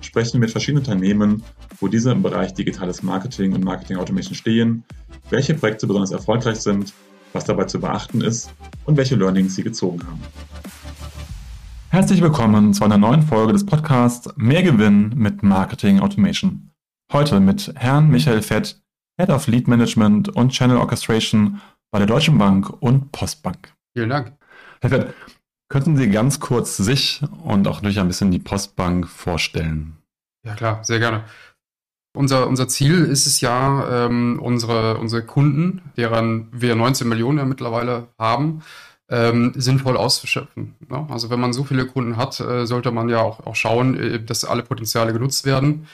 sprechen mit verschiedenen Unternehmen, wo diese im Bereich digitales Marketing und Marketing Automation stehen, welche Projekte besonders erfolgreich sind, was dabei zu beachten ist und welche Learnings sie gezogen haben. Herzlich willkommen zu einer neuen Folge des Podcasts Mehr Gewinn mit Marketing Automation. Heute mit Herrn Michael Fett, Head of Lead Management und Channel Orchestration bei der Deutschen Bank und Postbank. Vielen Dank. Herr Fett, könnten Sie ganz kurz sich und auch natürlich ein bisschen die Postbank vorstellen? Ja klar, sehr gerne. Unser, unser Ziel ist es ja, ähm, unsere, unsere Kunden, deren wir 19 Millionen ja mittlerweile haben, ähm, sinnvoll auszuschöpfen. Ne? Also wenn man so viele Kunden hat, äh, sollte man ja auch, auch schauen, äh, dass alle Potenziale genutzt werden.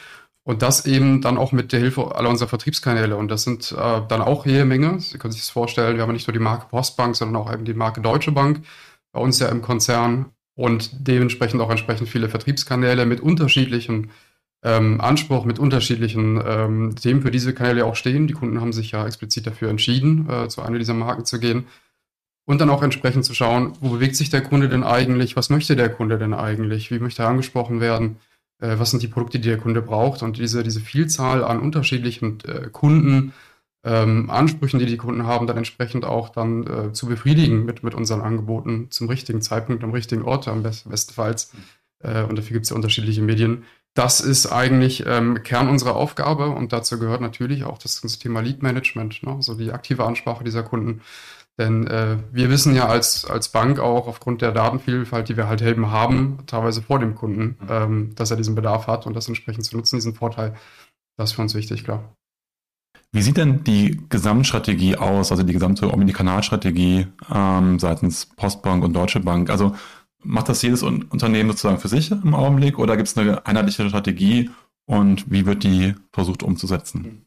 Und das eben dann auch mit der Hilfe aller unserer Vertriebskanäle. Und das sind äh, dann auch jede Menge. Sie können sich das vorstellen, wir haben nicht nur die Marke Postbank, sondern auch eben die Marke Deutsche Bank bei uns ja im Konzern und dementsprechend auch entsprechend viele Vertriebskanäle mit unterschiedlichen ähm, Anspruch mit unterschiedlichen ähm, Themen für diese Kanäle auch stehen. Die Kunden haben sich ja explizit dafür entschieden, äh, zu einer dieser Marken zu gehen. Und dann auch entsprechend zu schauen, wo bewegt sich der Kunde denn eigentlich? Was möchte der Kunde denn eigentlich? Wie möchte er angesprochen werden? Äh, was sind die Produkte, die der Kunde braucht? Und diese, diese Vielzahl an unterschiedlichen äh, Kunden, ähm, Ansprüchen, die die Kunden haben, dann entsprechend auch dann äh, zu befriedigen mit, mit unseren Angeboten zum richtigen Zeitpunkt, am richtigen Ort am best bestenfalls. Äh, und dafür gibt es ja unterschiedliche Medien, das ist eigentlich ähm, Kern unserer Aufgabe und dazu gehört natürlich auch das ganze Thema Lead Management, ne? so die aktive Ansprache dieser Kunden. Denn äh, wir wissen ja als, als Bank auch aufgrund der Datenvielfalt, die wir halt eben haben, teilweise vor dem Kunden, ähm, dass er diesen Bedarf hat und das entsprechend zu nutzen, diesen Vorteil. Das ist für uns wichtig, klar. Wie sieht denn die Gesamtstrategie aus, also die gesamte Omnikanalstrategie ähm, seitens Postbank und Deutsche Bank? Also macht das jedes Unternehmen sozusagen für sich im Augenblick oder gibt es eine einheitliche Strategie und wie wird die versucht umzusetzen?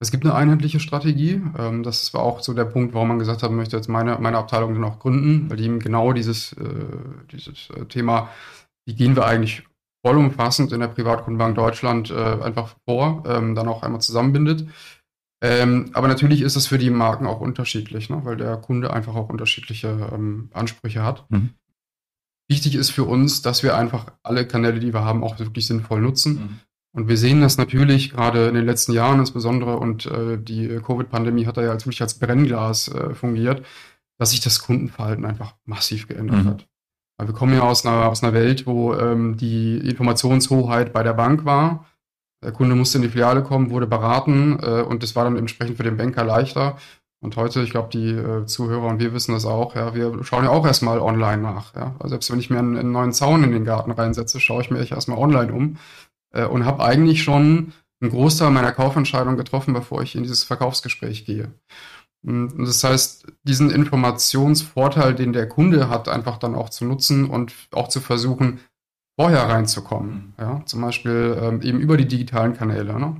Es gibt eine einheitliche Strategie. Ähm, das war auch so der Punkt, warum man gesagt hat, man möchte jetzt meine, meine Abteilung dann auch gründen, weil die eben genau dieses, äh, dieses äh, Thema, wie gehen wir eigentlich vollumfassend in der Privatkundenbank Deutschland äh, einfach vor, ähm, dann auch einmal zusammenbindet. Ähm, aber natürlich ist es für die Marken auch unterschiedlich, ne? weil der Kunde einfach auch unterschiedliche Ansprüche hat. Mhm. Wichtig ist für uns, dass wir einfach alle Kanäle, die wir haben, auch wirklich sinnvoll nutzen. Mhm. Und wir sehen das natürlich gerade in den letzten Jahren insbesondere und äh, die Covid-Pandemie hat da ja als, wirklich als Brennglas äh, fungiert, dass sich das Kundenverhalten einfach massiv geändert mhm. hat. Weil wir kommen ja aus einer, aus einer Welt, wo ähm, die Informationshoheit bei der Bank war. Der Kunde musste in die Filiale kommen, wurde beraten äh, und das war dann entsprechend für den Banker leichter. Und heute, ich glaube, die äh, Zuhörer und wir wissen das auch, ja, wir schauen ja auch erstmal online nach. Ja. Also selbst wenn ich mir einen, einen, neuen Zaun in den Garten reinsetze, schaue ich mir echt erstmal online um äh, und habe eigentlich schon einen Großteil meiner Kaufentscheidung getroffen, bevor ich in dieses Verkaufsgespräch gehe. Und das heißt, diesen Informationsvorteil, den der Kunde hat, einfach dann auch zu nutzen und auch zu versuchen, vorher reinzukommen. Ja, zum Beispiel ähm, eben über die digitalen Kanäle. Ne?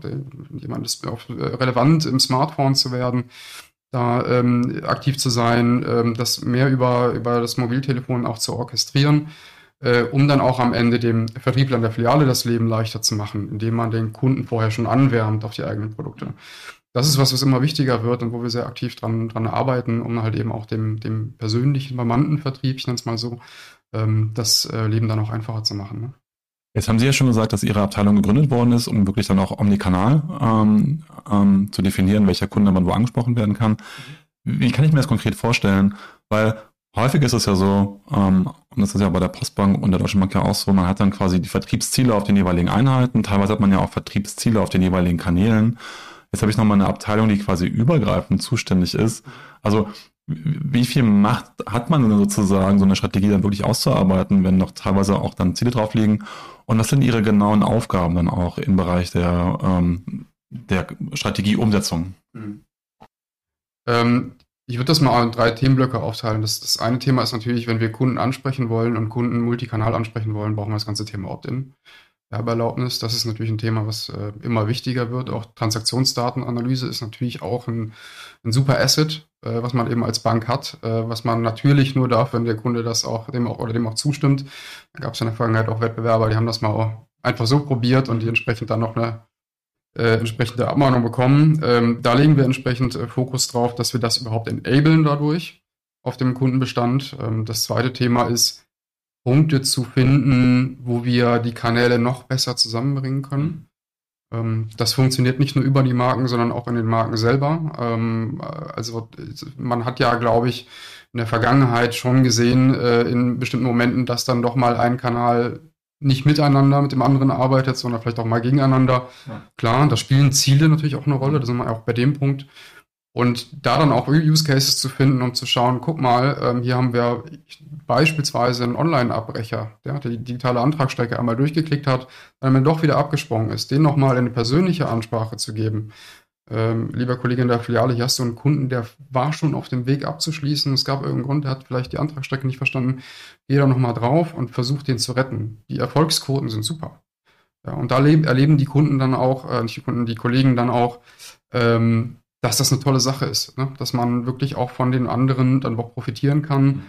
Jemand ist auch relevant im Smartphone zu werden da ähm, aktiv zu sein, ähm, das mehr über, über das Mobiltelefon auch zu orchestrieren, äh, um dann auch am Ende dem Vertriebler in der Filiale das Leben leichter zu machen, indem man den Kunden vorher schon anwärmt auf die eigenen Produkte. Das ist was, was immer wichtiger wird und wo wir sehr aktiv dran, dran arbeiten, um halt eben auch dem, dem persönlichen Verwandtenvertrieb, ich nenne es mal so, ähm, das äh, Leben dann auch einfacher zu machen. Ne? Jetzt haben Sie ja schon gesagt, dass Ihre Abteilung gegründet worden ist, um wirklich dann auch omnikanal ähm, ähm, zu definieren, welcher Kunde man wo angesprochen werden kann. Wie kann ich mir das konkret vorstellen? Weil häufig ist es ja so, ähm, und das ist ja bei der Postbank und der Deutschen Bank ja auch so, man hat dann quasi die Vertriebsziele auf den jeweiligen Einheiten. Teilweise hat man ja auch Vertriebsziele auf den jeweiligen Kanälen. Jetzt habe ich nochmal eine Abteilung, die quasi übergreifend zuständig ist. Also wie viel Macht hat man denn sozusagen, so eine Strategie dann wirklich auszuarbeiten, wenn noch teilweise auch dann Ziele drauf liegen? Und was sind Ihre genauen Aufgaben dann auch im Bereich der, ähm, der Strategieumsetzung? Mhm. Ähm, ich würde das mal in drei Themenblöcke aufteilen. Das, das eine Thema ist natürlich, wenn wir Kunden ansprechen wollen und Kunden multikanal ansprechen wollen, brauchen wir das ganze Thema Opt-in. Werbeerlaubnis, das ist natürlich ein Thema, was äh, immer wichtiger wird. Auch Transaktionsdatenanalyse ist natürlich auch ein, ein super Asset, äh, was man eben als Bank hat, äh, was man natürlich nur darf, wenn der Kunde das auch dem auch oder dem auch zustimmt. Da gab es in der Vergangenheit auch Wettbewerber, die haben das mal einfach so probiert und die entsprechend dann noch eine äh, entsprechende Abmahnung bekommen. Ähm, da legen wir entsprechend äh, Fokus drauf, dass wir das überhaupt enablen dadurch auf dem Kundenbestand. Ähm, das zweite Thema ist, Punkte zu finden, wo wir die Kanäle noch besser zusammenbringen können. Ähm, das funktioniert nicht nur über die Marken, sondern auch in den Marken selber. Ähm, also man hat ja, glaube ich, in der Vergangenheit schon gesehen, äh, in bestimmten Momenten, dass dann doch mal ein Kanal nicht miteinander mit dem anderen arbeitet, sondern vielleicht auch mal gegeneinander. Ja. Klar, da spielen Ziele natürlich auch eine Rolle, da sind wir auch bei dem Punkt. Und da dann auch Use Cases zu finden und zu schauen, guck mal, ähm, hier haben wir beispielsweise einen Online-Abbrecher, der die digitale Antragsstrecke einmal durchgeklickt hat, dann doch wieder abgesprungen ist, den nochmal eine persönliche Ansprache zu geben. Ähm, lieber Kollege in der Filiale, hier hast du einen Kunden, der war schon auf dem Weg abzuschließen. Es gab irgendeinen Grund, der hat vielleicht die Antragsstrecke nicht verstanden. Geh da nochmal drauf und versuch den zu retten. Die Erfolgsquoten sind super. Ja, und da erleben die Kunden dann auch, äh, nicht die Kunden, die Kollegen dann auch, ähm, dass das eine tolle Sache ist, ne? dass man wirklich auch von den anderen dann auch profitieren kann,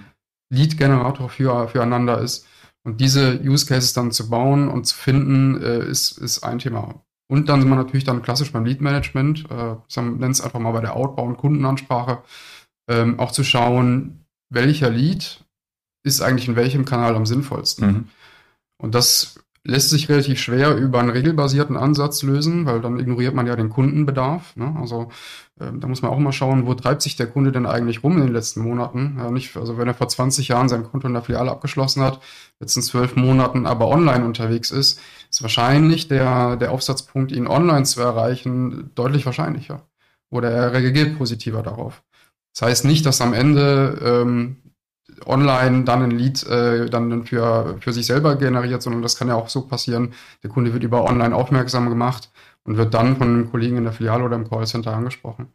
Lead-Generator für, füreinander ist. Und diese Use Cases dann zu bauen und zu finden, äh, ist, ist ein Thema. Und dann sind wir natürlich dann klassisch beim Lead-Management, äh, nennen es einfach mal bei der Outbound Kundenansprache, ähm, auch zu schauen, welcher Lead ist eigentlich in welchem Kanal am sinnvollsten. Mhm. Und das lässt sich relativ schwer über einen regelbasierten Ansatz lösen, weil dann ignoriert man ja den Kundenbedarf. Ne? Also äh, da muss man auch mal schauen, wo treibt sich der Kunde denn eigentlich rum in den letzten Monaten. Also wenn er vor 20 Jahren sein Konto in der Filiale abgeschlossen hat, jetzt in zwölf Monaten aber online unterwegs ist, ist wahrscheinlich der, der Aufsatzpunkt, ihn online zu erreichen, deutlich wahrscheinlicher. Oder er reagiert positiver darauf. Das heißt nicht, dass am Ende ähm, online dann ein Lead äh, dann für, für sich selber generiert, sondern das kann ja auch so passieren. Der Kunde wird über online aufmerksam gemacht und wird dann von einem Kollegen in der Filiale oder im Callcenter angesprochen.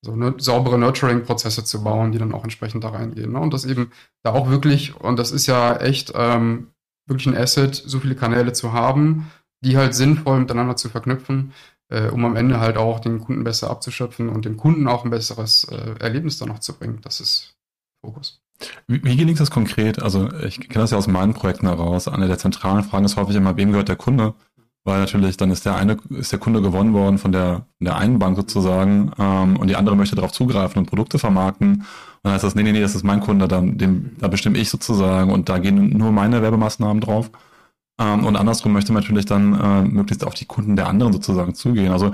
So eine saubere Nurturing-Prozesse zu bauen, die dann auch entsprechend da reingehen. Ne? Und das eben da auch wirklich, und das ist ja echt ähm, wirklich ein Asset, so viele Kanäle zu haben, die halt sinnvoll miteinander zu verknüpfen, äh, um am Ende halt auch den Kunden besser abzuschöpfen und dem Kunden auch ein besseres äh, Erlebnis dann noch zu bringen. Das ist Fokus. Wie, wie gelingt das konkret? Also ich kenne das ja aus meinen Projekten heraus. Eine der zentralen Fragen ist häufig immer, wem gehört der Kunde? Weil natürlich dann ist der eine, ist der Kunde gewonnen worden von der, der einen Bank sozusagen ähm, und die andere möchte darauf zugreifen und Produkte vermarkten. Und dann heißt das, nee, nee, nee, das ist mein Kunde, dann, dem, da bestimme ich sozusagen und da gehen nur meine Werbemaßnahmen drauf. Ähm, und andersrum möchte man natürlich dann äh, möglichst auf die Kunden der anderen sozusagen zugehen. Also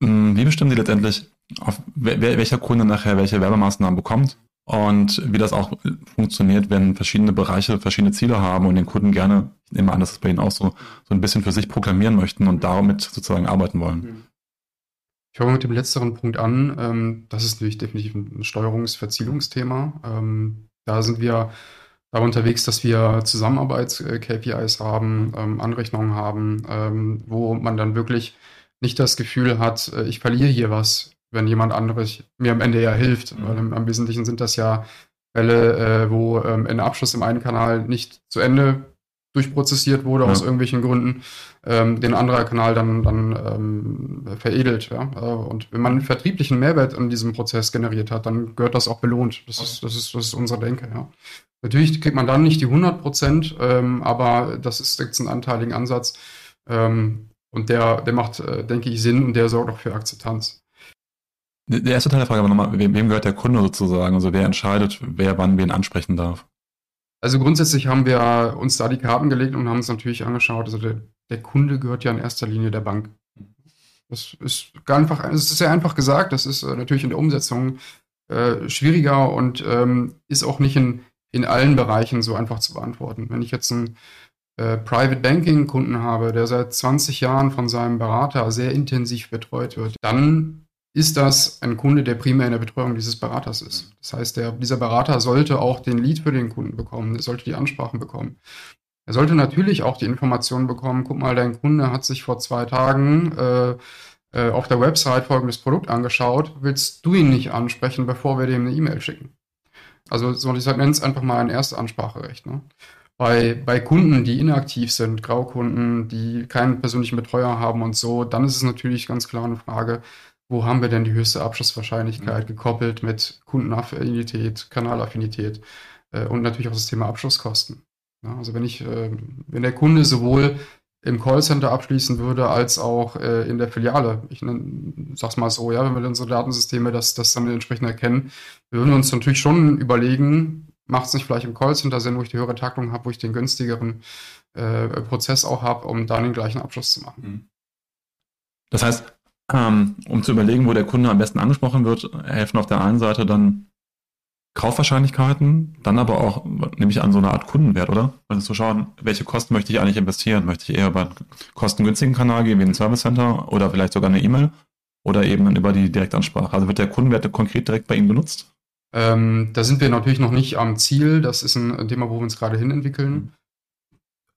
mh, wie bestimmen die letztendlich, auf wer, welcher Kunde nachher welche Werbemaßnahmen bekommt? Und wie das auch funktioniert, wenn verschiedene Bereiche verschiedene Ziele haben und den Kunden gerne, ich nehme an, dass es bei Ihnen auch so, so ein bisschen für sich proklamieren möchten und damit sozusagen arbeiten wollen. Mhm. Ich fange mit dem letzteren Punkt an. Ähm, das ist natürlich definitiv ein Steuerungsverzielungsthema. Ähm, da sind wir da unterwegs, dass wir Zusammenarbeits-KPIs haben, ähm, Anrechnungen haben, wo man dann wirklich nicht das Gefühl hat, äh, ich verliere hier was, wenn jemand anderes mir am Ende ja hilft. Mhm. Weil im, im, Wesentlichen sind das ja Fälle, äh, wo ähm, ein Abschluss im einen Kanal nicht zu Ende durchprozessiert wurde ja. aus irgendwelchen Gründen, ähm, den anderer Kanal dann, dann ähm, veredelt. Ja? Äh, und wenn man einen vertrieblichen Mehrwert in diesem Prozess generiert hat, dann gehört das auch belohnt. Das ist, das ist, das ist unsere Denke. Ja? Natürlich kriegt man dann nicht die 100 Prozent, ähm, aber das ist jetzt ein anteiligen Ansatz. Ähm, und der, der macht, äh, denke ich, Sinn und der sorgt auch für Akzeptanz. Der erste Teil der Frage aber nochmal, wem, wem gehört der Kunde sozusagen? Also wer entscheidet, wer wann wen ansprechen darf? Also grundsätzlich haben wir uns da die Karten gelegt und haben uns natürlich angeschaut, also der, der Kunde gehört ja in erster Linie der Bank. Das ist einfach, es ist sehr einfach gesagt, das ist äh, natürlich in der Umsetzung äh, schwieriger und ähm, ist auch nicht in, in allen Bereichen so einfach zu beantworten. Wenn ich jetzt einen äh, Private Banking Kunden habe, der seit 20 Jahren von seinem Berater sehr intensiv betreut wird, dann ist das ein Kunde, der primär in der Betreuung dieses Beraters ist. Das heißt, der, dieser Berater sollte auch den Lead für den Kunden bekommen, er sollte die Ansprachen bekommen. Er sollte natürlich auch die Informationen bekommen, guck mal, dein Kunde hat sich vor zwei Tagen äh, äh, auf der Website folgendes Produkt angeschaut, willst du ihn nicht ansprechen, bevor wir dem eine E-Mail schicken? Also so, ich nenne es einfach mal ein Erstanspracherecht. Ne? Bei, bei Kunden, die inaktiv sind, Graukunden, die keinen persönlichen Betreuer haben und so, dann ist es natürlich ganz klar eine Frage, wo haben wir denn die höchste Abschlusswahrscheinlichkeit mhm. gekoppelt mit Kundenaffinität, Kanalaffinität äh, und natürlich auch das Thema Abschlusskosten. Ja, also wenn ich, äh, wenn der Kunde sowohl im Callcenter abschließen würde, als auch äh, in der Filiale. Ich nenn, sag's mal so, ja, wenn wir unsere Datensysteme das, das dann entsprechend erkennen, wir würden uns natürlich schon überlegen, macht es nicht vielleicht im Callcenter Sinn, wo ich die höhere Taktung habe, wo ich den günstigeren äh, Prozess auch habe, um dann den gleichen Abschluss zu machen. Mhm. Das heißt, um zu überlegen, wo der Kunde am besten angesprochen wird, helfen auf der einen Seite dann Kaufwahrscheinlichkeiten, dann aber auch, nehme ich an, so eine Art Kundenwert, oder? Also zu schauen, welche Kosten möchte ich eigentlich investieren? Möchte ich eher über einen kostengünstigen Kanal gehen, wie ein Service Center oder vielleicht sogar eine E-Mail oder eben über die Direktansprache? Also wird der Kundenwert konkret direkt bei Ihnen benutzt? Ähm, da sind wir natürlich noch nicht am Ziel. Das ist ein Thema, wo wir uns gerade hin entwickeln.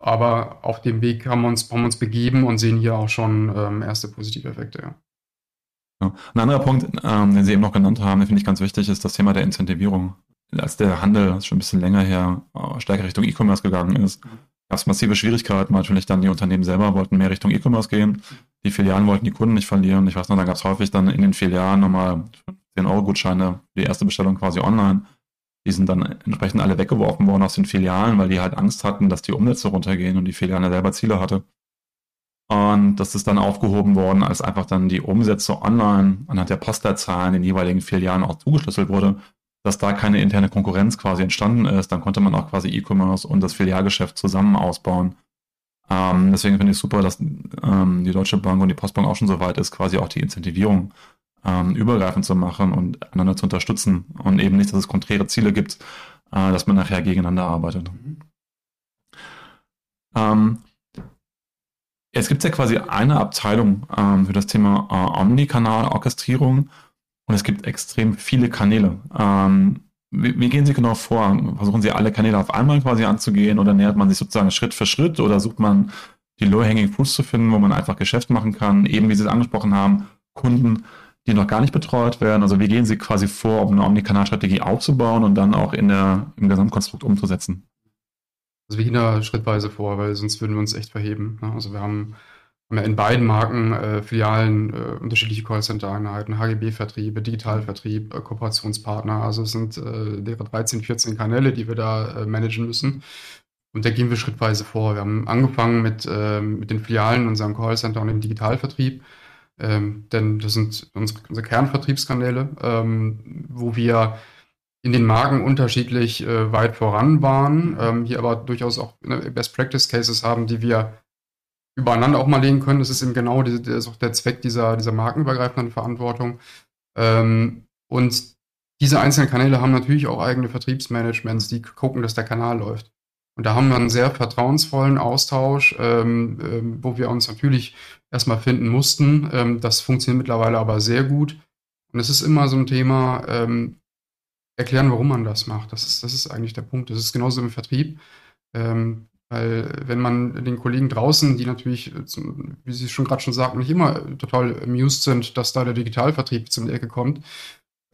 Aber auf dem Weg haben wir uns, haben uns begeben und sehen hier auch schon ähm, erste positive Effekte. Ja. Ja. Ein anderer Punkt, ähm, den Sie eben noch genannt haben, den finde ich ganz wichtig, ist das Thema der Incentivierung. Als der Handel, das ist schon ein bisschen länger her, äh, stärker Richtung E-Commerce gegangen ist, gab es massive Schwierigkeiten. Natürlich dann die Unternehmen selber wollten mehr Richtung E-Commerce gehen. Die Filialen wollten die Kunden nicht verlieren. Ich weiß noch, da gab es häufig dann in den Filialen nochmal 10-Euro-Gutscheine für die erste Bestellung quasi online. Die sind dann entsprechend alle weggeworfen worden aus den Filialen, weil die halt Angst hatten, dass die Umsätze runtergehen und die Filiale selber Ziele hatte. Und das ist dann aufgehoben worden, als einfach dann die Umsätze online anhand der Postleitzahlen in den jeweiligen Filialen auch zugeschlüsselt wurde, dass da keine interne Konkurrenz quasi entstanden ist. Dann konnte man auch quasi E-Commerce und das Filialgeschäft zusammen ausbauen. Ähm, deswegen finde ich super, dass ähm, die Deutsche Bank und die Postbank auch schon so weit ist, quasi auch die Incentivierung ähm, übergreifend zu machen und einander zu unterstützen und eben nicht, dass es konträre Ziele gibt, äh, dass man nachher gegeneinander arbeitet. Ähm, es gibt ja quasi eine Abteilung ähm, für das Thema äh, Omnikanal-Orchestrierung und es gibt extrem viele Kanäle. Ähm, wie, wie, gehen Sie genau vor? Versuchen Sie alle Kanäle auf einmal quasi anzugehen oder nähert man sich sozusagen Schritt für Schritt oder sucht man die Low-Hanging Fruits zu finden, wo man einfach Geschäft machen kann? Eben wie Sie es angesprochen haben, Kunden, die noch gar nicht betreut werden. Also wie gehen Sie quasi vor, um eine Omnikanal-Strategie aufzubauen und dann auch in der, im Gesamtkonstrukt umzusetzen? Also wir gehen da schrittweise vor, weil sonst würden wir uns echt verheben. Ne? Also wir haben, haben, ja in beiden Marken äh, Filialen äh, unterschiedliche Callcenter-Einheiten, HGB-Vertriebe, Digitalvertrieb, äh, Kooperationspartner. Also es sind äh, 13, 14 Kanäle, die wir da äh, managen müssen. Und da gehen wir schrittweise vor. Wir haben angefangen mit, äh, mit den Filialen, unserem Callcenter und dem Digitalvertrieb. Ähm, denn das sind unsere, Kernvertriebskanäle, ähm, wo wir in den Marken unterschiedlich äh, weit voran waren, ähm, hier aber durchaus auch ne, Best Practice Cases haben, die wir übereinander auch mal legen können. Das ist eben genau die, das auch der Zweck dieser, dieser markenübergreifenden Verantwortung. Ähm, und diese einzelnen Kanäle haben natürlich auch eigene Vertriebsmanagements, die gucken, dass der Kanal läuft. Und da haben wir einen sehr vertrauensvollen Austausch, ähm, ähm, wo wir uns natürlich erstmal finden mussten. Ähm, das funktioniert mittlerweile aber sehr gut. Und es ist immer so ein Thema, ähm, erklären, warum man das macht. Das ist, das ist eigentlich der Punkt. Das ist genauso im Vertrieb. Ähm, weil wenn man den Kollegen draußen, die natürlich, wie Sie schon gerade schon sagten, nicht immer total amused sind, dass da der Digitalvertrieb zum Ecke kommt,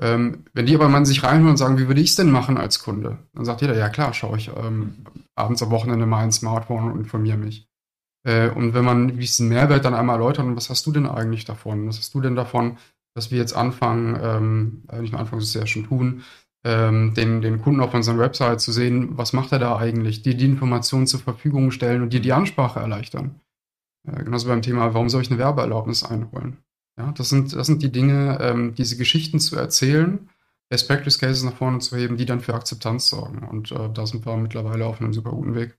ähm, wenn die aber mal sich reinholen und sagen, wie würde ich es denn machen als Kunde? Dann sagt jeder, ja klar, schaue ich ähm, abends am Wochenende mal ein Smartphone und informiere mich. Äh, und wenn man diesen Mehrwert dann einmal erläutert, was hast du denn eigentlich davon? Was hast du denn davon, dass wir jetzt anfangen, ähm, nicht nur anfangen, das ja schon tun, ähm, den, den Kunden auf unserer Website zu sehen, was macht er da eigentlich, dir die Informationen zur Verfügung stellen und dir die Ansprache erleichtern. Äh, genauso beim Thema, warum soll ich eine Werbeerlaubnis einholen? Ja, das sind, das sind die Dinge, ähm, diese Geschichten zu erzählen, Best Practice Cases nach vorne zu heben, die dann für Akzeptanz sorgen. Und äh, da sind wir mittlerweile auf einem super guten Weg.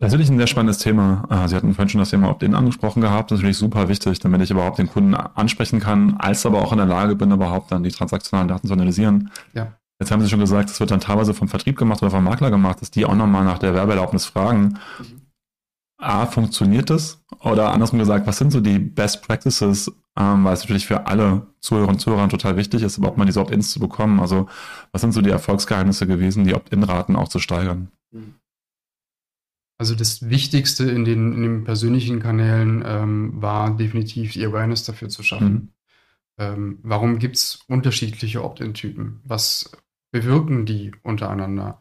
Natürlich ein sehr spannendes Thema. Ah, Sie hatten vorhin schon das Thema Opt-in angesprochen gehabt. Das ist natürlich super wichtig, damit ich überhaupt den Kunden ansprechen kann, als aber auch in der Lage bin, überhaupt dann die transaktionalen Daten zu analysieren. Ja. Jetzt haben Sie schon gesagt, es wird dann teilweise vom Vertrieb gemacht oder vom Makler gemacht, dass die auch nochmal nach der Werbeerlaubnis fragen. Mhm. A, funktioniert das? Oder andersrum gesagt, was sind so die Best Practices, ähm, weil es natürlich für alle Zuhörer und Zuhörer total wichtig ist, überhaupt mal diese Opt-ins zu bekommen. Also was sind so die Erfolgsgeheimnisse gewesen, die Opt-in-Raten auch zu steigern? Also das Wichtigste in den, in den persönlichen Kanälen ähm, war definitiv die Awareness dafür zu schaffen. Mhm. Ähm, warum gibt es unterschiedliche Opt-in-Typen? Was bewirken die untereinander?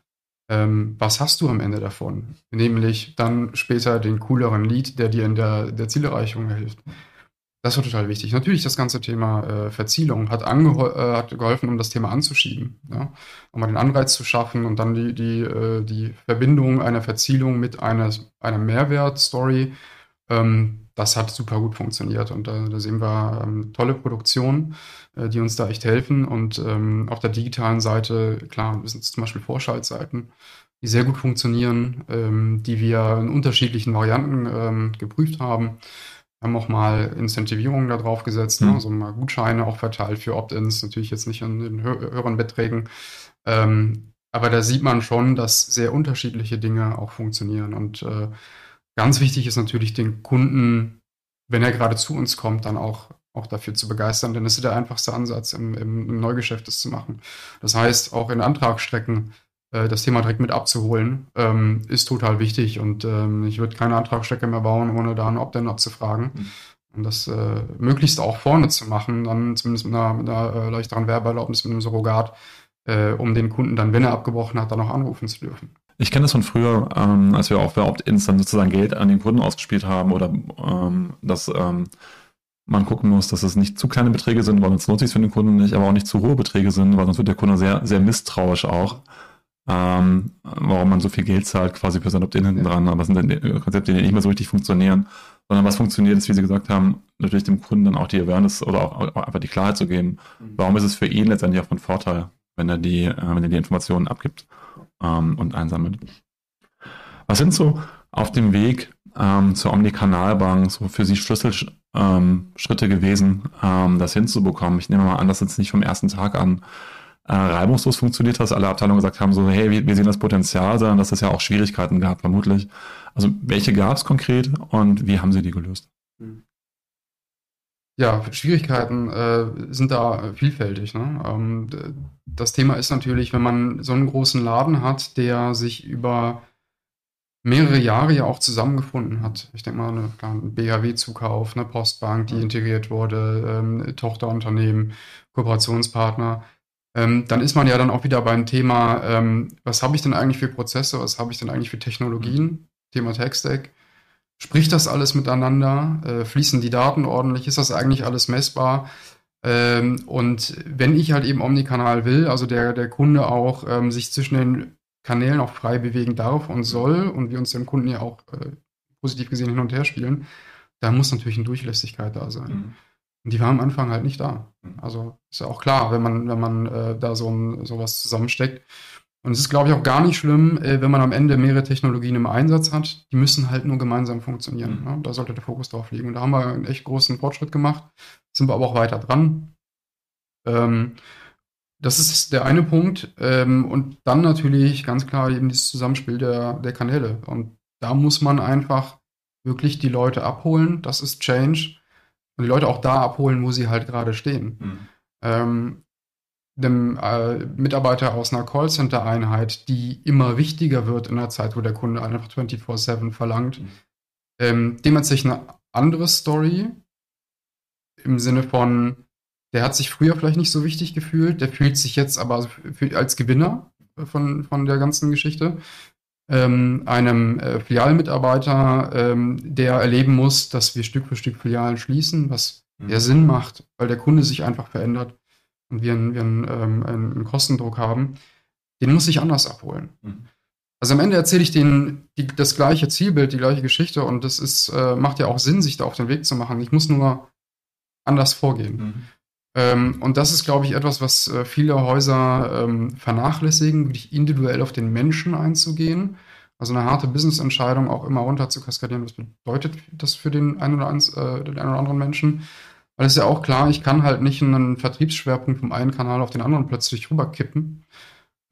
Ähm, was hast du am Ende davon? Nämlich dann später den cooleren Lead, der dir in der, der Zielerreichung hilft. Das war total wichtig. Natürlich das ganze Thema äh, Verzielung hat, äh, hat geholfen, um das Thema anzuschieben. Ja? Um mal den Anreiz zu schaffen und dann die, die, äh, die Verbindung einer Verzielung mit einer, einer Mehrwertstory. Ähm, das hat super gut funktioniert und da, da sehen wir ähm, tolle Produktionen, äh, die uns da echt helfen. Und ähm, auf der digitalen Seite, klar, das sind zum Beispiel Vorschaltseiten, die sehr gut funktionieren, ähm, die wir in unterschiedlichen Varianten ähm, geprüft haben wir haben auch mal Incentivierungen da drauf gesetzt, mhm. ne? also mal Gutscheine auch verteilt für Opt-ins, natürlich jetzt nicht in den hö höheren Beträgen. Ähm, aber da sieht man schon, dass sehr unterschiedliche Dinge auch funktionieren. Und äh, ganz wichtig ist natürlich den Kunden, wenn er gerade zu uns kommt, dann auch, auch dafür zu begeistern, denn das ist der einfachste Ansatz im, im, im Neugeschäft, das zu machen. Das heißt, auch in Antragsstrecken äh, das Thema direkt mit abzuholen, ähm, ist total wichtig. Und ähm, ich würde keine Antragstrecke mehr bauen, ohne da einen Opt-in abzufragen. Mhm. Und das äh, möglichst auch vorne zu machen, dann zumindest mit einer, mit einer äh, leichteren Werbeerlaubnis, mit einem Surrogat, äh, um den Kunden dann, wenn er abgebrochen hat, dann auch anrufen zu dürfen. Ich kenne das von früher, ähm, als wir auch bei Opt-ins dann sozusagen Geld an den Kunden ausgespielt haben oder ähm, dass ähm, man gucken muss, dass es nicht zu kleine Beträge sind, weil sonst lohnt sich für den Kunden nicht, aber auch nicht zu hohe Beträge sind, weil sonst wird der Kunde sehr, sehr misstrauisch auch ähm, warum man so viel Geld zahlt quasi für sein Opt-in hinten dran. Aber es sind dann Konzepte, die nicht mehr so richtig funktionieren. Sondern was funktioniert, ist, wie Sie gesagt haben, natürlich dem Kunden dann auch die Awareness oder auch, auch einfach die Klarheit zu geben. Mhm. Warum ist es für ihn letztendlich auch von Vorteil, wenn er die, äh, wenn er die Informationen abgibt ähm, und einsammelt. Was sind so auf dem Weg ähm, zur Omnikanalbank so für Sie Schlüsselschritte ähm, gewesen, ähm, das hinzubekommen? Ich nehme mal an, das jetzt nicht vom ersten Tag an äh, reibungslos funktioniert, dass alle Abteilungen gesagt haben, so, hey, wir, wir sehen das Potenzial, sondern dass es ja auch Schwierigkeiten gab, vermutlich. Also welche gab es konkret und wie haben Sie die gelöst? Hm. Ja, Schwierigkeiten äh, sind da vielfältig. Ne? Ähm, das Thema ist natürlich, wenn man so einen großen Laden hat, der sich über mehrere Jahre ja auch zusammengefunden hat. Ich denke mal, eine, ein BHW-Zukauf, eine Postbank, die integriert wurde, ähm, Tochterunternehmen, Kooperationspartner ähm, dann ist man ja dann auch wieder beim Thema, ähm, was habe ich denn eigentlich für Prozesse, was habe ich denn eigentlich für Technologien, mhm. Thema Tech-Stack. Spricht das alles miteinander? Äh, fließen die Daten ordentlich? Ist das eigentlich alles messbar? Ähm, und wenn ich halt eben Omnikanal will, also der, der Kunde auch ähm, sich zwischen den Kanälen auch frei bewegen darf und soll und wir uns dem Kunden ja auch äh, positiv gesehen hin und her spielen, da muss natürlich eine Durchlässigkeit da sein. Mhm. Und die war am Anfang halt nicht da. Mhm. Also ist ja auch klar, wenn man, wenn man äh, da so ein, sowas zusammensteckt. Und es ist, glaube ich, auch gar nicht schlimm, äh, wenn man am Ende mehrere Technologien im Einsatz hat. Die müssen halt nur gemeinsam funktionieren. Mhm. Ne? Da sollte der Fokus drauf liegen. Und da haben wir einen echt großen Fortschritt gemacht. Sind wir aber auch weiter dran. Ähm, das ist der eine Punkt. Ähm, und dann natürlich ganz klar eben dieses Zusammenspiel der, der Kanäle. Und da muss man einfach wirklich die Leute abholen. Das ist Change und die Leute auch da abholen, wo sie halt gerade stehen. Mhm. Ähm, einem äh, Mitarbeiter aus einer Callcenter-Einheit, die immer wichtiger wird in der Zeit, wo der Kunde einfach 24-7 verlangt, mhm. ähm, dem erzähle ich eine andere Story im Sinne von, der hat sich früher vielleicht nicht so wichtig gefühlt, der fühlt sich jetzt aber als Gewinner von, von der ganzen Geschichte ähm, einem äh, Filialmitarbeiter, ähm, der erleben muss, dass wir Stück für Stück Filialen schließen, was mhm. ja Sinn macht, weil der Kunde sich einfach verändert und wir einen, wir einen, ähm, einen Kostendruck haben, den muss ich anders abholen. Mhm. Also am Ende erzähle ich denen die, das gleiche Zielbild, die gleiche Geschichte und das ist, äh, macht ja auch Sinn, sich da auf den Weg zu machen. Ich muss nur anders vorgehen. Mhm. Ähm, und das ist, glaube ich, etwas, was äh, viele Häuser ähm, vernachlässigen, wirklich individuell auf den Menschen einzugehen. Also eine harte Business-Entscheidung auch immer runter zu kaskadieren. Was bedeutet das für den einen oder, eins, äh, den einen oder anderen Menschen? Weil es ist ja auch klar, ich kann halt nicht einen Vertriebsschwerpunkt vom einen Kanal auf den anderen plötzlich rüberkippen.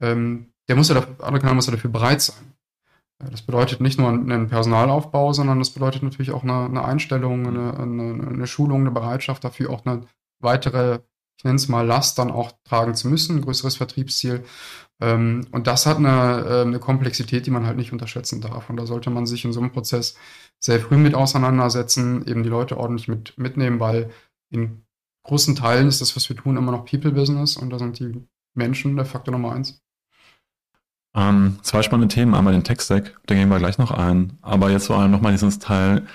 Ähm, der muss ja, der andere Kanal muss ja dafür bereit sein. Das bedeutet nicht nur einen Personalaufbau, sondern das bedeutet natürlich auch eine, eine Einstellung, eine, eine, eine, Schulung, eine Bereitschaft dafür, auch eine weitere, ich nenne es mal Last dann auch tragen zu müssen, ein größeres Vertriebsziel. Ähm, und das hat eine, äh, eine Komplexität, die man halt nicht unterschätzen darf. Und da sollte man sich in so einem Prozess sehr früh mit auseinandersetzen, eben die Leute ordentlich mit, mitnehmen, weil in großen Teilen ist das, was wir tun, immer noch People-Business und da sind die Menschen der Faktor Nummer eins. Ähm, zwei spannende Themen. Einmal den Tech-Stack, da gehen wir gleich noch ein. Aber jetzt vor allem nochmal dieses Teil,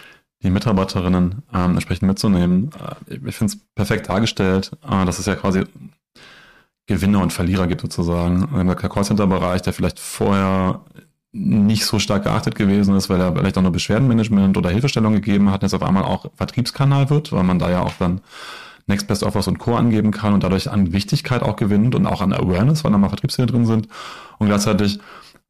die Mitarbeiterinnen ähm, entsprechend mitzunehmen. Äh, ich finde es perfekt dargestellt, äh, dass es ja quasi Gewinner und Verlierer gibt sozusagen. Der Callcenter-Bereich, der vielleicht vorher nicht so stark geachtet gewesen ist, weil er vielleicht auch nur Beschwerdenmanagement oder Hilfestellung gegeben hat, jetzt auf einmal auch Vertriebskanal wird, weil man da ja auch dann Next Best Offers und Co. angeben kann und dadurch an Wichtigkeit auch gewinnt und auch an Awareness, weil da mal Vertriebsziele drin sind und gleichzeitig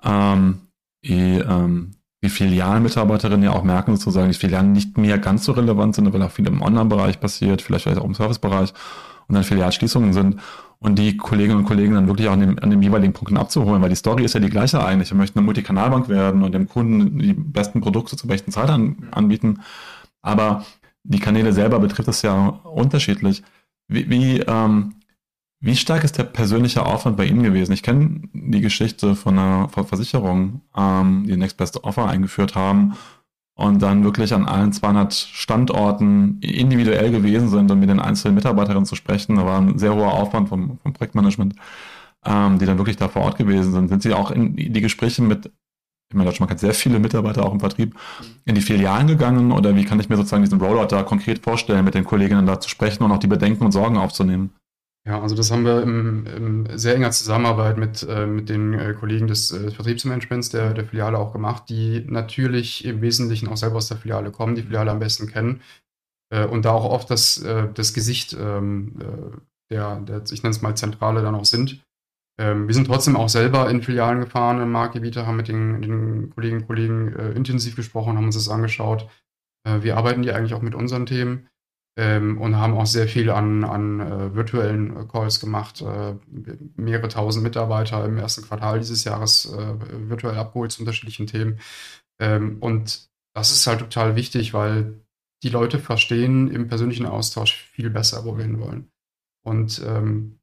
ähm, die, ähm, die Filialmitarbeiterinnen ja auch merken sozusagen, die Filialen nicht mehr ganz so relevant sind, weil auch viel im Online-Bereich passiert, vielleicht, vielleicht auch im Service-Bereich und dann Filialschließungen sind und die Kolleginnen und Kollegen dann wirklich auch an dem, an dem jeweiligen Punkten abzuholen, weil die Story ist ja die gleiche eigentlich. Wir möchten eine Multikanalbank werden und dem Kunden die besten Produkte zur besten Zeit an, anbieten. Aber die Kanäle selber betrifft es ja unterschiedlich. Wie, wie, ähm, wie stark ist der persönliche Aufwand bei Ihnen gewesen? Ich kenne die Geschichte von einer Versicherung, ähm, die Next Best Offer eingeführt haben und dann wirklich an allen 200 Standorten individuell gewesen sind und mit den einzelnen Mitarbeiterinnen zu sprechen. Da war ein sehr hoher Aufwand vom, vom Projektmanagement, ähm, die dann wirklich da vor Ort gewesen sind. Sind Sie auch in die Gespräche mit, ich meine, Deutschland hat sehr viele Mitarbeiter auch im Vertrieb, in die Filialen gegangen oder wie kann ich mir sozusagen diesen Rollout da konkret vorstellen, mit den Kolleginnen da zu sprechen und auch die Bedenken und Sorgen aufzunehmen? Ja, also das haben wir im, im sehr enger Zusammenarbeit mit, äh, mit den äh, Kollegen des äh, Vertriebsmanagements der, der Filiale auch gemacht, die natürlich im Wesentlichen auch selber aus der Filiale kommen, die Filiale am besten kennen äh, und da auch oft das, äh, das Gesicht ähm, äh, der, der, ich nenne es mal Zentrale dann auch sind. Ähm, wir sind trotzdem auch selber in Filialen gefahren im Marktgebiet, haben mit den, den Kolleginnen und Kollegen intensiv gesprochen, haben uns das angeschaut. wie arbeiten die eigentlich auch mit unseren Themen? Ähm, und haben auch sehr viel an, an äh, virtuellen äh, Calls gemacht. Äh, mehrere tausend Mitarbeiter im ersten Quartal dieses Jahres äh, virtuell abgeholt zu unterschiedlichen Themen. Ähm, und das ist halt total wichtig, weil die Leute verstehen im persönlichen Austausch viel besser, wo wir hinwollen. Und ähm,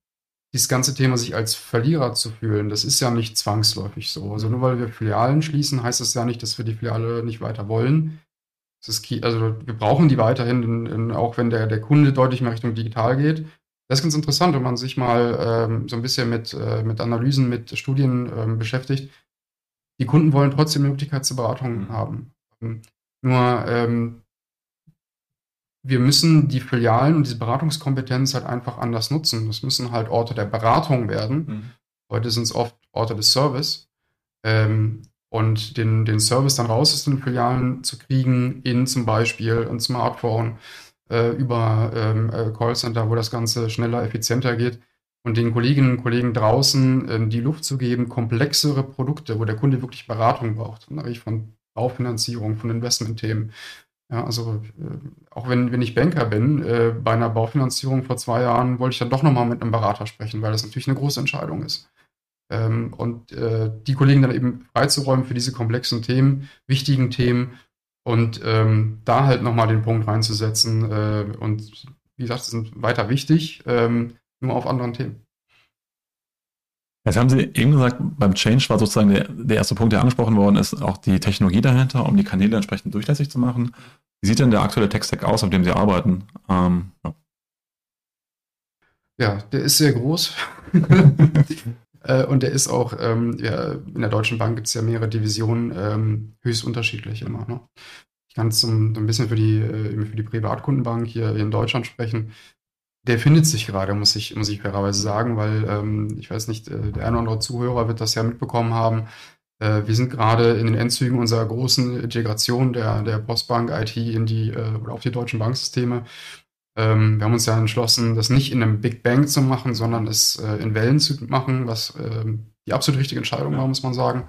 dieses ganze Thema, sich als Verlierer zu fühlen, das ist ja nicht zwangsläufig so. Also nur weil wir Filialen schließen, heißt das ja nicht, dass wir die Filiale nicht weiter wollen. Ist also wir brauchen die weiterhin, in, in, auch wenn der, der Kunde deutlich mehr Richtung digital geht. Das ist ganz interessant, wenn man sich mal ähm, so ein bisschen mit, äh, mit Analysen, mit Studien ähm, beschäftigt. Die Kunden wollen trotzdem eine Möglichkeit zur Beratung mhm. haben. Ähm, nur ähm, wir müssen die Filialen und diese Beratungskompetenz halt einfach anders nutzen. Das müssen halt Orte der Beratung werden. Mhm. Heute sind es oft Orte des Service. Ähm, und den, den Service dann raus aus den Filialen zu kriegen in zum Beispiel ein Smartphone äh, über ähm, äh, Callcenter, wo das Ganze schneller, effizienter geht und den Kolleginnen und Kollegen draußen äh, die Luft zu geben, komplexere Produkte, wo der Kunde wirklich Beratung braucht. Und da rede ich von Baufinanzierung, von Investmentthemen. Ja, also äh, auch wenn, wenn ich Banker bin, äh, bei einer Baufinanzierung vor zwei Jahren wollte ich dann doch nochmal mit einem Berater sprechen, weil das natürlich eine große Entscheidung ist. Ähm, und äh, die Kollegen dann eben freizuräumen für diese komplexen Themen, wichtigen Themen und ähm, da halt nochmal den Punkt reinzusetzen. Äh, und wie gesagt, sind weiter wichtig, ähm, nur auf anderen Themen. Jetzt haben Sie eben gesagt, beim Change war sozusagen der, der erste Punkt, der angesprochen worden ist, auch die Technologie dahinter, um die Kanäle entsprechend durchlässig zu machen. Wie sieht denn der aktuelle Tech-Stack aus, auf dem Sie arbeiten? Ähm, ja. ja. der ist sehr groß. Äh, und der ist auch, ähm, ja, in der Deutschen Bank gibt es ja mehrere Divisionen, ähm, höchst unterschiedlich immer. Ne? Ich kann zum, ein bisschen für die, äh, für die Privatkundenbank hier in Deutschland sprechen. Der findet sich gerade, muss ich, muss ich fairerweise sagen, weil ähm, ich weiß nicht, äh, der eine oder andere Zuhörer wird das ja mitbekommen haben. Äh, wir sind gerade in den Endzügen unserer großen Integration der, der Postbank IT in die, äh, oder auf die deutschen Banksysteme. Ähm, wir haben uns ja entschlossen, das nicht in einem Big Bang zu machen, sondern es äh, in Wellen zu machen, was ähm, die absolut richtige Entscheidung war, muss man sagen.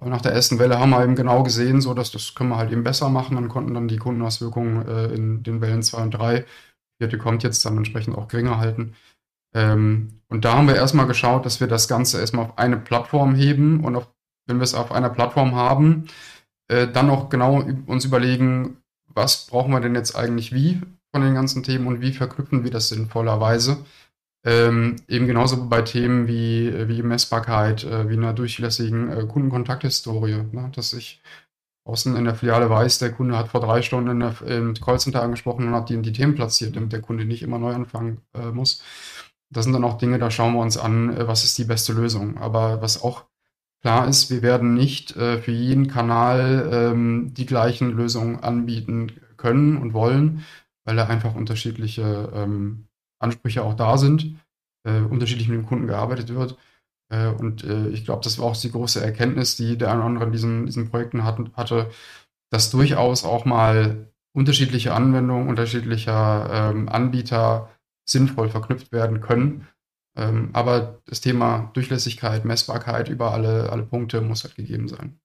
Aber nach der ersten Welle haben wir eben genau gesehen, so dass das können wir halt eben besser machen. Dann konnten dann die Kundenauswirkungen äh, in den Wellen 2 und 3, vierte kommt jetzt dann entsprechend auch geringer halten. Ähm, und da haben wir erstmal geschaut, dass wir das Ganze erstmal auf eine Plattform heben und auf, wenn wir es auf einer Plattform haben, äh, dann auch genau uns überlegen, was brauchen wir denn jetzt eigentlich wie von den ganzen Themen und wie verknüpfen wir das sinnvollerweise. Ähm, eben genauso bei Themen wie, wie Messbarkeit, äh, wie einer durchlässigen äh, Kundenkontakthistorie, ne? dass ich außen in der Filiale weiß, der Kunde hat vor drei Stunden in der, im Callcenter angesprochen und hat die, die Themen platziert, damit der Kunde nicht immer neu anfangen äh, muss. Das sind dann auch Dinge, da schauen wir uns an, äh, was ist die beste Lösung. Aber was auch klar ist, wir werden nicht äh, für jeden Kanal ähm, die gleichen Lösungen anbieten können und wollen, weil da einfach unterschiedliche ähm, Ansprüche auch da sind, äh, unterschiedlich mit dem Kunden gearbeitet wird. Äh, und äh, ich glaube, das war auch die große Erkenntnis, die der eine oder andere in diesen, diesen Projekten hat, hatte, dass durchaus auch mal unterschiedliche Anwendungen unterschiedlicher ähm, Anbieter sinnvoll verknüpft werden können. Ähm, aber das Thema Durchlässigkeit, Messbarkeit über alle, alle Punkte muss halt gegeben sein.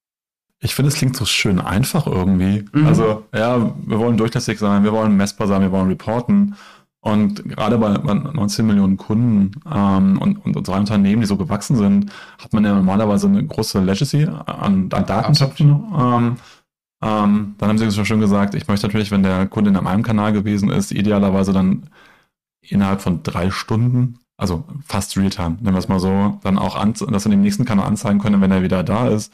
Ich finde, es klingt so schön einfach irgendwie. Mhm. Also, ja, wir wollen durchlässig sein, wir wollen messbar sein, wir wollen reporten. Und gerade bei, bei 19 Millionen Kunden ähm, und, und drei Unternehmen, die so gewachsen sind, hat man ja normalerweise eine große Legacy an, an Datentöpfen. Ähm, ähm, dann haben sie schon schön gesagt, ich möchte natürlich, wenn der Kunde in einem Kanal gewesen ist, idealerweise dann innerhalb von drei Stunden, also fast Realtime, nennen wir es mal so, dann auch an, das in dem nächsten Kanal anzeigen können, wenn er wieder da ist.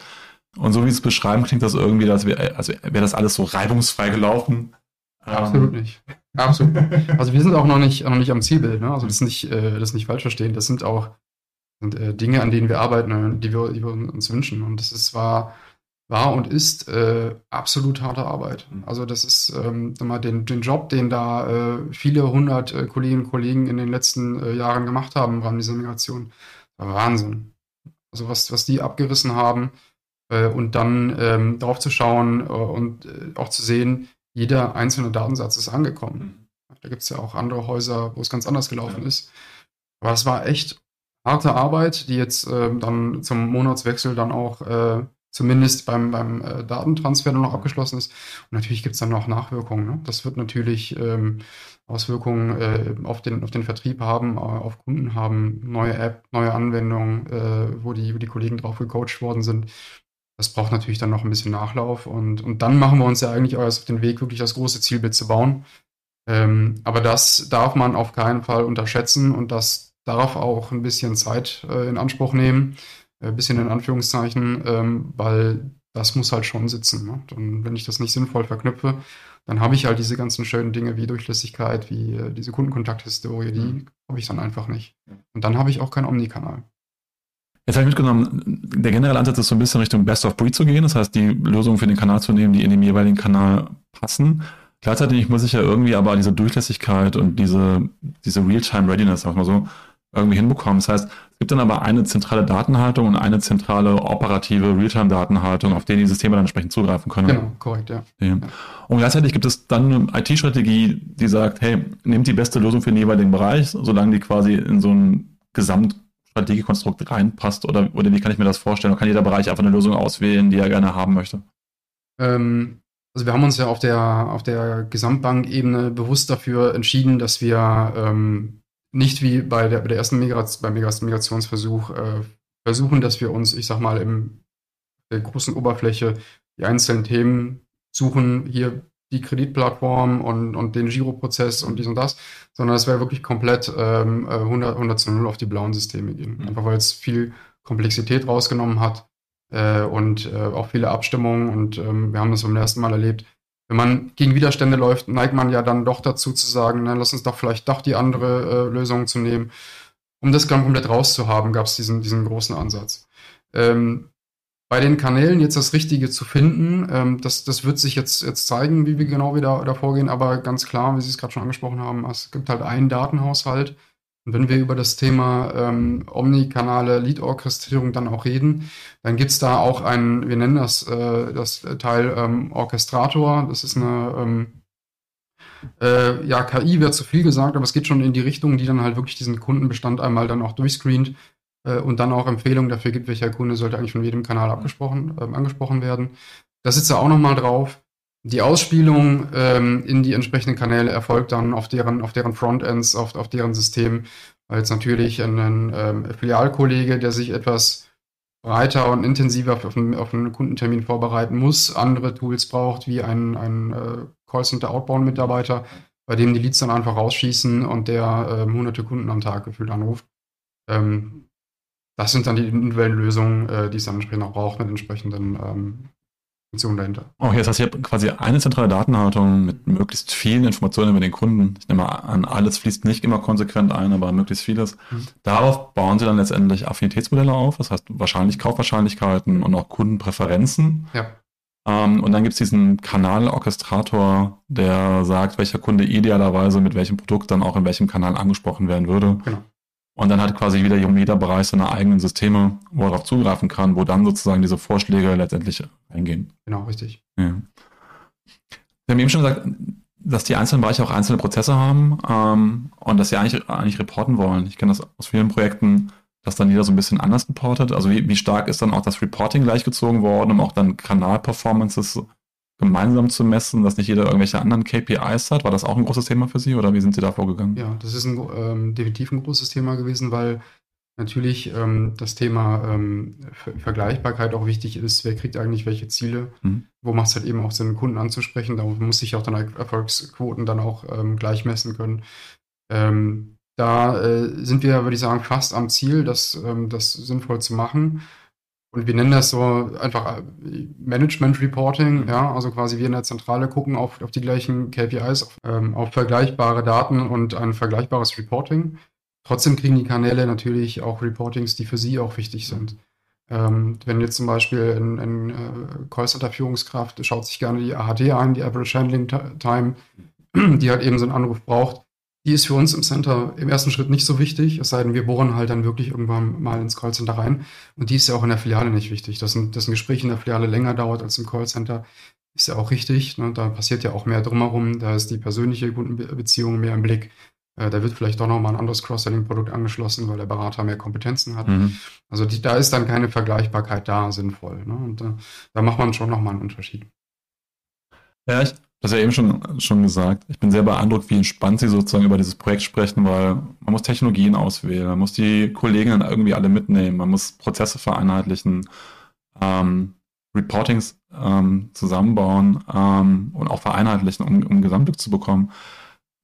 Und so wie Sie es beschreiben, klingt das irgendwie, als wäre also wär das alles so reibungsfrei gelaufen. Absolut ähm, nicht. Absolut. Also wir sind auch noch nicht, noch nicht am Zielbild. Ne? Also das ist nicht, äh, das nicht falsch verstehen. Das sind auch sind, äh, Dinge, an denen wir arbeiten, die wir, die wir uns wünschen. Und das ist zwar war und ist äh, absolut harte Arbeit. Mhm. Also das ist ähm, mal den, den Job, den da äh, viele hundert äh, Kolleginnen und Kollegen in den letzten äh, Jahren gemacht haben im Rahmen dieser Migration. War Wahnsinn. Also was, was die abgerissen haben äh, und dann ähm, darauf zu schauen äh, und äh, auch zu sehen, jeder einzelne Datensatz ist angekommen. Mhm. Da gibt es ja auch andere Häuser, wo es ganz anders gelaufen ja. ist. Aber es war echt harte Arbeit, die jetzt äh, dann zum Monatswechsel dann auch äh, zumindest beim, beim äh, Datentransfer nur noch abgeschlossen ist. Und natürlich gibt es dann noch Nachwirkungen. Ne? Das wird natürlich ähm, Auswirkungen äh, auf, den, auf den Vertrieb haben, äh, auf Kunden haben, neue App, neue Anwendungen, äh, wo, die, wo die Kollegen drauf gecoacht worden sind. Das braucht natürlich dann noch ein bisschen Nachlauf. Und, und dann machen wir uns ja eigentlich auch erst auf den Weg, wirklich das große Zielbild zu bauen. Ähm, aber das darf man auf keinen Fall unterschätzen und das darf auch ein bisschen Zeit äh, in Anspruch nehmen. Ein äh, bisschen in Anführungszeichen, ähm, weil das muss halt schon sitzen. Ne? Und wenn ich das nicht sinnvoll verknüpfe, dann habe ich halt diese ganzen schönen Dinge wie Durchlässigkeit, wie äh, diese Kundenkontakthistorie, die mhm. habe ich dann einfach nicht. Und dann habe ich auch keinen Omni-Kanal. Jetzt habe ich mitgenommen, der generelle Ansatz ist so ein bisschen Richtung Best of Breed zu gehen, das heißt, die Lösungen für den Kanal zu nehmen, die in dem jeweiligen Kanal passen. Gleichzeitig muss ich ja irgendwie aber diese Durchlässigkeit und diese, diese Real-Time-Readiness, sag mal so, irgendwie hinbekommen. Das heißt, es gibt dann aber eine zentrale Datenhaltung und eine zentrale operative Realtime-Datenhaltung, auf die die Systeme dann entsprechend zugreifen können. Genau, korrekt, ja. ja. Und gleichzeitig gibt es dann eine IT-Strategie, die sagt, hey, nehmt die beste Lösung für den jeweiligen Bereich, solange die quasi in so ein Gesamtstrategiekonstrukt reinpasst oder, oder wie kann ich mir das vorstellen? Oder kann jeder Bereich einfach eine Lösung auswählen, die er gerne haben möchte? Ähm, also wir haben uns ja auf der, auf der Gesamtbankebene bewusst dafür entschieden, dass wir ähm, nicht wie bei der, bei der ersten Migration, beim Migrationsversuch äh, versuchen, dass wir uns, ich sag mal, im der großen Oberfläche die einzelnen Themen suchen, hier die Kreditplattform und, und den Giroprozess und dies und das, sondern es wäre wirklich komplett ähm, 100, 100 zu 0 auf die blauen Systeme gehen. Mhm. Einfach weil es viel Komplexität rausgenommen hat äh, und äh, auch viele Abstimmungen und ähm, wir haben das beim ersten Mal erlebt, wenn man gegen Widerstände läuft, neigt man ja dann doch dazu zu sagen, na, lass uns doch vielleicht doch die andere äh, Lösung zu nehmen. Um das dann komplett rauszuhaben, gab es diesen, diesen großen Ansatz. Ähm, bei den Kanälen jetzt das Richtige zu finden, ähm, das, das wird sich jetzt, jetzt zeigen, wie wir genau wieder da vorgehen, aber ganz klar, wie Sie es gerade schon angesprochen haben, es gibt halt einen Datenhaushalt, und wenn wir über das Thema ähm, omnikanale Lead-Orchestrierung dann auch reden, dann gibt's da auch einen, wir nennen das, äh, das Teil ähm, Orchestrator. Das ist eine, ähm, äh, ja, KI wäre zu viel gesagt, aber es geht schon in die Richtung, die dann halt wirklich diesen Kundenbestand einmal dann auch durchscreent äh, und dann auch Empfehlungen dafür gibt, welcher Kunde sollte eigentlich von jedem Kanal abgesprochen, äh, angesprochen werden. Da sitzt er auch nochmal drauf. Die Ausspielung ähm, in die entsprechenden Kanäle erfolgt dann auf deren, auf deren Frontends, auf, auf deren System, weil jetzt natürlich ein ähm, Filialkollege, der sich etwas breiter und intensiver auf einen, auf einen Kundentermin vorbereiten muss, andere Tools braucht, wie ein, ein äh, Callcenter-Outbound-Mitarbeiter, bei dem die Leads dann einfach rausschießen und der ähm, hunderte Kunden am Tag gefühlt anruft. Ähm, das sind dann die individuellen Lösungen, äh, die es dann entsprechend auch braucht mit entsprechenden ähm, Funktion dahinter. Okay, das heißt, ihr habt quasi eine zentrale Datenhaltung mit möglichst vielen Informationen über den Kunden. Ich nehme an, alles fließt nicht immer konsequent ein, aber möglichst vieles. Mhm. Darauf bauen sie dann letztendlich Affinitätsmodelle auf, das heißt wahrscheinlich Kaufwahrscheinlichkeiten und auch Kundenpräferenzen. Ja. Ähm, und dann gibt es diesen Kanalorchestrator, der sagt, welcher Kunde idealerweise mit welchem Produkt dann auch in welchem Kanal angesprochen werden würde. Genau. Und dann hat quasi wieder jeder Bereich seine eigenen Systeme, wo er darauf zugreifen kann, wo dann sozusagen diese Vorschläge letztendlich eingehen. Genau, richtig. Ja. Wir haben eben schon gesagt, dass die einzelnen Bereiche auch einzelne Prozesse haben ähm, und dass sie eigentlich, eigentlich reporten wollen. Ich kenne das aus vielen Projekten, dass dann jeder so ein bisschen anders reportet. Also wie, wie stark ist dann auch das Reporting gleichgezogen worden, um auch dann Kanalperformances gemeinsam zu messen, dass nicht jeder irgendwelche anderen KPIs hat? War das auch ein großes Thema für Sie oder wie sind Sie da vorgegangen? Ja, das ist ein, ähm, definitiv ein großes Thema gewesen, weil natürlich ähm, das Thema ähm, Vergleichbarkeit auch wichtig ist. Wer kriegt eigentlich welche Ziele? Mhm. Wo macht es halt eben auch Sinn, Kunden anzusprechen? Da muss sich auch dann Erfolgsquoten dann auch ähm, gleich messen können. Ähm, da äh, sind wir, würde ich sagen, fast am Ziel, das, ähm, das sinnvoll zu machen. Und wir nennen das so einfach äh, Management Reporting, ja, also quasi wir in der Zentrale gucken auf, auf die gleichen KPIs, auf, ähm, auf vergleichbare Daten und ein vergleichbares Reporting. Trotzdem kriegen die Kanäle natürlich auch Reportings, die für sie auch wichtig sind. Ähm, wenn jetzt zum Beispiel ein, ein äh, Callcenter-Führungskraft schaut sich gerne die AHD ein, die Average Handling Time, die halt eben so einen Anruf braucht, die ist für uns im Center im ersten Schritt nicht so wichtig, es sei denn, wir bohren halt dann wirklich irgendwann mal ins Callcenter rein. Und die ist ja auch in der Filiale nicht wichtig. Dass ein, dass ein Gespräch in der Filiale länger dauert als im Callcenter, ist ja auch richtig. Ne? Da passiert ja auch mehr drumherum. Da ist die persönliche Kundenbeziehung mehr im Blick. Äh, da wird vielleicht doch nochmal ein anderes Cross-Selling-Produkt angeschlossen, weil der Berater mehr Kompetenzen hat. Mhm. Also die, da ist dann keine Vergleichbarkeit da sinnvoll. Ne? Und äh, da macht man schon nochmal einen Unterschied. Ja, ich das ja eben schon, schon gesagt. Ich bin sehr beeindruckt, wie entspannt Sie sozusagen über dieses Projekt sprechen, weil man muss Technologien auswählen, man muss die Kolleginnen irgendwie alle mitnehmen, man muss Prozesse vereinheitlichen, ähm, Reportings ähm, zusammenbauen ähm, und auch vereinheitlichen, um, um Gesamtglück zu bekommen.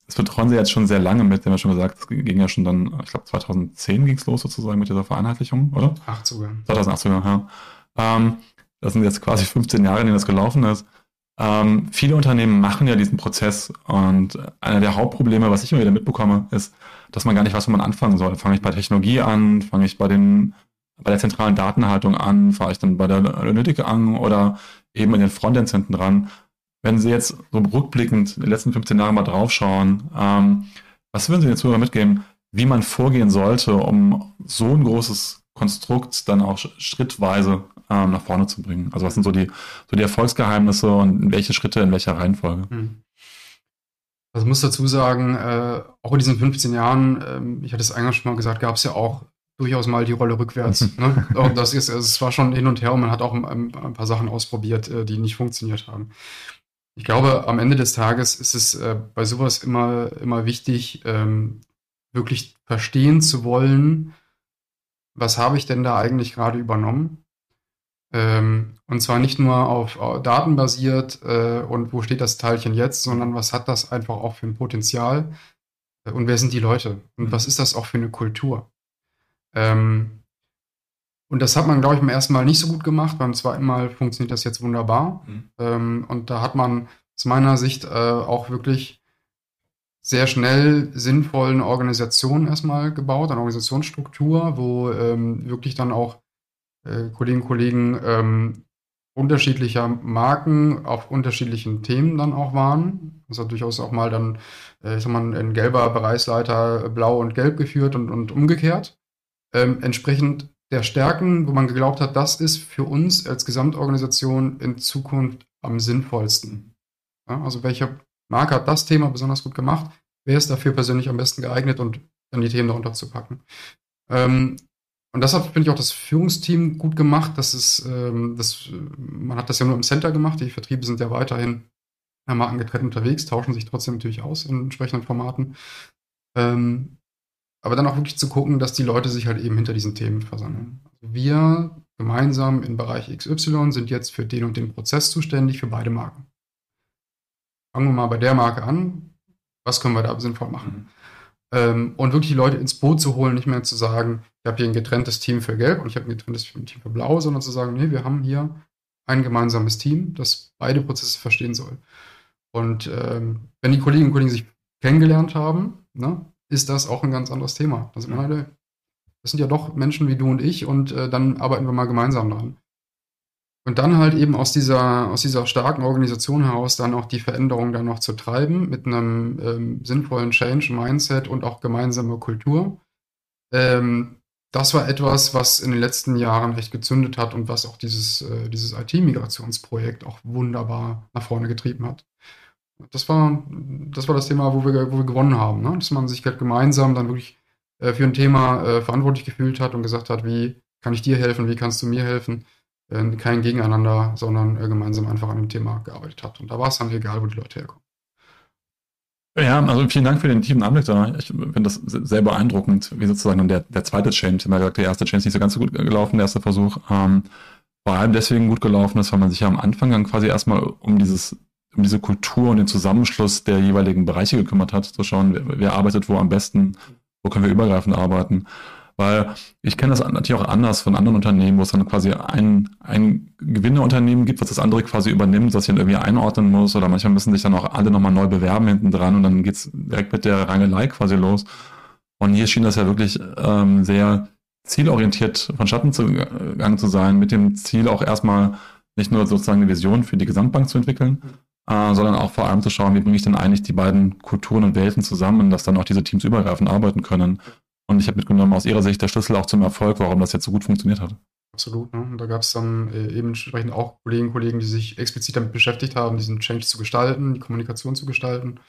Das betreuen Sie jetzt schon sehr lange mit, haben wir schon gesagt, es ging ja schon dann, ich glaube 2010 ging es los sozusagen mit dieser Vereinheitlichung, oder? Acht sogar. 2008 sogar, ja. Ähm, das sind jetzt quasi 15 Jahre, in denen das gelaufen ist. Ähm, viele Unternehmen machen ja diesen Prozess und einer der Hauptprobleme, was ich immer wieder mitbekomme, ist, dass man gar nicht weiß, wo man anfangen soll. Fange ich bei Technologie an, fange ich bei den bei der zentralen Datenhaltung an, fahre ich dann bei der Analytik an oder eben in den Frontends hinten dran. Wenn Sie jetzt so rückblickend die letzten 15 Jahre mal draufschauen, ähm, was würden Sie den Zuhörern mitgeben, wie man vorgehen sollte, um so ein großes Konstrukt dann auch schrittweise ähm, nach vorne zu bringen? Also was sind so die, so die Erfolgsgeheimnisse und welche Schritte in welcher Reihenfolge? Hm. Also ich muss dazu sagen, äh, auch in diesen 15 Jahren, ähm, ich hatte es eingangs schon mal gesagt, gab es ja auch durchaus mal die Rolle rückwärts. ne? das ist, also es war schon hin und her und man hat auch ein, ein paar Sachen ausprobiert, äh, die nicht funktioniert haben. Ich glaube, am Ende des Tages ist es äh, bei sowas immer, immer wichtig, ähm, wirklich verstehen zu wollen, was habe ich denn da eigentlich gerade übernommen? Ähm, und zwar nicht nur auf, auf Daten basiert äh, und wo steht das Teilchen jetzt, sondern was hat das einfach auch für ein Potenzial äh, und wer sind die Leute und mhm. was ist das auch für eine Kultur? Ähm, und das hat man, glaube ich, beim ersten Mal nicht so gut gemacht. Beim zweiten Mal funktioniert das jetzt wunderbar. Mhm. Ähm, und da hat man aus meiner Sicht äh, auch wirklich sehr schnell sinnvoll eine Organisation erstmal gebaut, eine Organisationsstruktur, wo ähm, wirklich dann auch äh, Kolleginnen und Kollegen ähm, unterschiedlicher Marken auf unterschiedlichen Themen dann auch waren. Das hat durchaus auch mal dann, äh, ich sag mal, ein gelber Bereichsleiter blau und gelb geführt und, und umgekehrt. Ähm, entsprechend der Stärken, wo man geglaubt hat, das ist für uns als Gesamtorganisation in Zukunft am sinnvollsten. Ja, also welcher Marke hat das Thema besonders gut gemacht? Wer ist dafür persönlich am besten geeignet und dann die Themen darunter zu packen? Ähm, und deshalb finde ich auch das Führungsteam gut gemacht. Das ist, ähm, das, man hat das ja nur im Center gemacht. Die Vertriebe sind ja weiterhin markengetrennt unterwegs, tauschen sich trotzdem natürlich aus in entsprechenden Formaten. Ähm, aber dann auch wirklich zu gucken, dass die Leute sich halt eben hinter diesen Themen versammeln. Wir gemeinsam im Bereich XY sind jetzt für den und den Prozess zuständig für beide Marken. Fangen wir mal bei der Marke an. Was können wir da sinnvoll machen? Ähm, und wirklich die Leute ins Boot zu holen, nicht mehr zu sagen, ich habe hier ein getrenntes Team für Gelb und ich habe ein getrenntes Team für Blau, sondern zu sagen, nee, wir haben hier ein gemeinsames Team, das beide Prozesse verstehen soll. Und ähm, wenn die Kolleginnen und Kollegen sich kennengelernt haben, ne, ist das auch ein ganz anderes Thema. Also meine, das sind ja doch Menschen wie du und ich und äh, dann arbeiten wir mal gemeinsam dran. Und dann halt eben aus dieser, aus dieser starken Organisation heraus dann auch die Veränderung dann noch zu treiben mit einem ähm, sinnvollen Change, Mindset und auch gemeinsamer Kultur. Ähm, das war etwas, was in den letzten Jahren echt gezündet hat und was auch dieses, äh, dieses IT-Migrationsprojekt auch wunderbar nach vorne getrieben hat. Das war, das war das Thema, wo wir, wo wir gewonnen haben, ne? dass man sich halt gemeinsam dann wirklich äh, für ein Thema äh, verantwortlich gefühlt hat und gesagt hat, wie kann ich dir helfen, wie kannst du mir helfen? Äh, kein Gegeneinander, sondern äh, gemeinsam einfach an dem Thema gearbeitet hat. Und da war es dann egal, wo die Leute herkommen. Ja, also vielen Dank für den tiefen Anblick da. Ich finde das sehr beeindruckend, wie sozusagen der, der zweite Change, ich gesagt, der erste Change ist nicht so ganz so gut gelaufen, der erste Versuch. Ähm, vor allem deswegen gut gelaufen ist, weil man sich ja am Anfang dann quasi erstmal um dieses um diese Kultur und den Zusammenschluss der jeweiligen Bereiche gekümmert hat, zu schauen, wer, wer arbeitet wo am besten, wo können wir übergreifend arbeiten. Weil ich kenne das natürlich auch anders von anderen Unternehmen, wo es dann quasi ein, ein Gewinnerunternehmen gibt, was das andere quasi übernimmt, das sich dann irgendwie einordnen muss. Oder manchmal müssen sich dann auch alle nochmal neu bewerben hinten dran und dann geht's direkt mit der Rangelei quasi los. Und hier schien das ja wirklich ähm, sehr zielorientiert vonstatten zu, gegangen zu sein, mit dem Ziel auch erstmal nicht nur sozusagen eine Vision für die Gesamtbank zu entwickeln, äh, sondern auch vor allem zu schauen, wie bringe ich denn eigentlich die beiden Kulturen und Welten zusammen, dass dann auch diese Teams übergreifend arbeiten können. Und ich habe mitgenommen, aus Ihrer Sicht der Schlüssel auch zum Erfolg, warum das jetzt so gut funktioniert hat. Absolut. Ne? Und da gab es dann äh, eben entsprechend auch Kolleginnen und Kollegen, die sich explizit damit beschäftigt haben, diesen Change zu gestalten, die Kommunikation zu gestalten.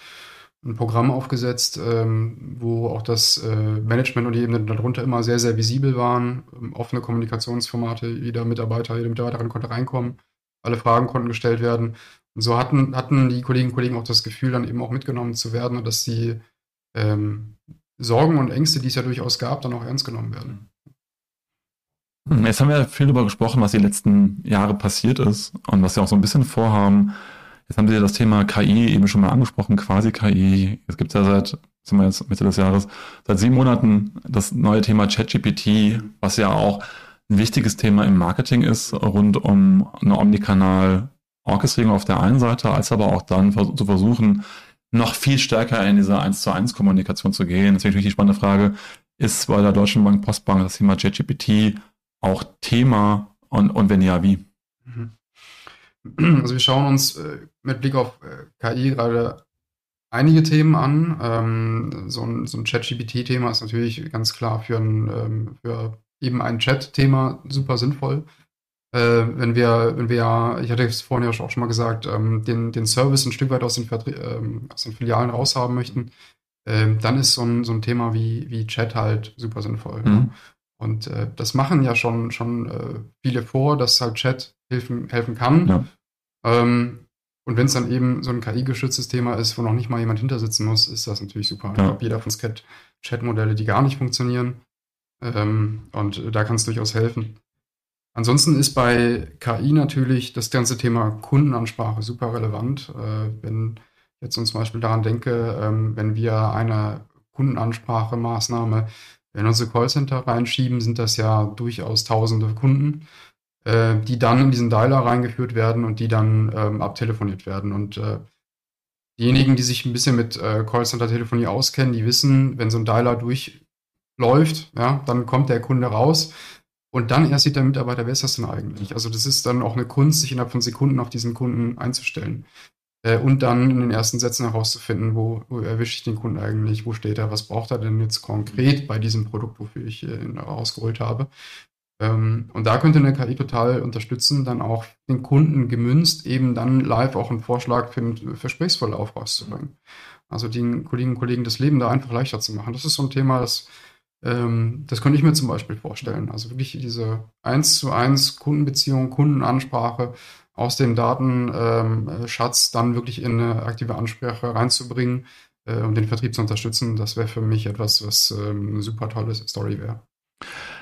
Ein Programm aufgesetzt, ähm, wo auch das äh, Management und die Ebene darunter immer sehr, sehr visibel waren. Ähm, offene Kommunikationsformate, jeder Mitarbeiter, jede Mitarbeiterin konnte reinkommen, alle Fragen konnten gestellt werden. Und so hatten, hatten die Kolleginnen und Kollegen auch das Gefühl, dann eben auch mitgenommen zu werden und dass sie ähm, Sorgen und Ängste, die es ja durchaus gab, dann auch ernst genommen werden. Hm, jetzt haben wir viel darüber gesprochen, was die letzten Jahre passiert ist und was Sie auch so ein bisschen vorhaben. Jetzt haben Sie ja das Thema KI eben schon mal angesprochen, quasi KI. Es gibt ja seit, sind wir jetzt Mitte des Jahres, seit sieben Monaten das neue Thema ChatGPT, was ja auch ein wichtiges Thema im Marketing ist, rund um eine Omnikanal Orchestrierung auf der einen Seite, als aber auch dann zu versuchen, noch viel stärker in diese 1 zu 1 Kommunikation zu gehen. Deswegen natürlich die spannende Frage, ist bei der Deutschen Bank Postbank das Thema ChatGPT auch Thema und, und wenn ja, wie? Mhm. Also wir schauen uns äh, mit Blick auf äh, KI gerade einige Themen an. Ähm, so ein, so ein Chat-GPT-Thema ist natürlich ganz klar für, ein, ähm, für eben ein Chat-Thema super sinnvoll äh, wenn wir, wenn wir, ich hatte es vorhin ja auch schon mal gesagt, ähm, den, den Service ein Stück weit aus den, Vertrie ähm, aus den Filialen raushaben möchten, ähm, dann ist so ein, so ein Thema wie, wie Chat halt super sinnvoll. Mhm. Ne? Und äh, das machen ja schon, schon äh, viele vor, dass halt Chat helfen, helfen kann. Ja. Ähm, und wenn es dann eben so ein KI-geschütztes Thema ist, wo noch nicht mal jemand hinter sitzen muss, ist das natürlich super. Ja. Ich glaube, jeder von uns kennt Chat-Modelle, die gar nicht funktionieren. Ähm, und da kann es durchaus helfen. Ansonsten ist bei KI natürlich das ganze Thema Kundenansprache super relevant. Äh, wenn ich jetzt zum Beispiel daran denke, ähm, wenn wir eine Kundenansprachemaßnahme in unsere Callcenter reinschieben, sind das ja durchaus tausende Kunden, äh, die dann in diesen Dialer reingeführt werden und die dann ähm, abtelefoniert werden. Und äh, diejenigen, die sich ein bisschen mit Callcenter-Telefonie auskennen, die wissen, wenn so ein Dialer durchläuft, ja, dann kommt der Kunde raus und dann erst sieht der Mitarbeiter, wer ist das denn eigentlich? Also das ist dann auch eine Kunst, sich innerhalb von Sekunden auf diesen Kunden einzustellen. Äh, und dann in den ersten Sätzen herauszufinden, wo, wo erwische ich den Kunden eigentlich, wo steht er, was braucht er denn jetzt konkret bei diesem Produkt, wofür ich äh, ihn rausgeholt habe. Ähm, und da könnte eine KI total unterstützen, dann auch den Kunden gemünzt, eben dann live auch einen Vorschlag für einen Versprächsverlauf rauszubringen. Also den Kolleginnen und Kollegen das Leben da einfach leichter zu machen. Das ist so ein Thema, das ähm, das könnte ich mir zum Beispiel vorstellen. Also wirklich diese eins zu eins Kundenbeziehung, Kundenansprache aus dem Datenschatz dann wirklich in eine aktive Ansprache reinzubringen äh, und den Vertrieb zu unterstützen, das wäre für mich etwas, was ähm, eine super tolle Story wäre.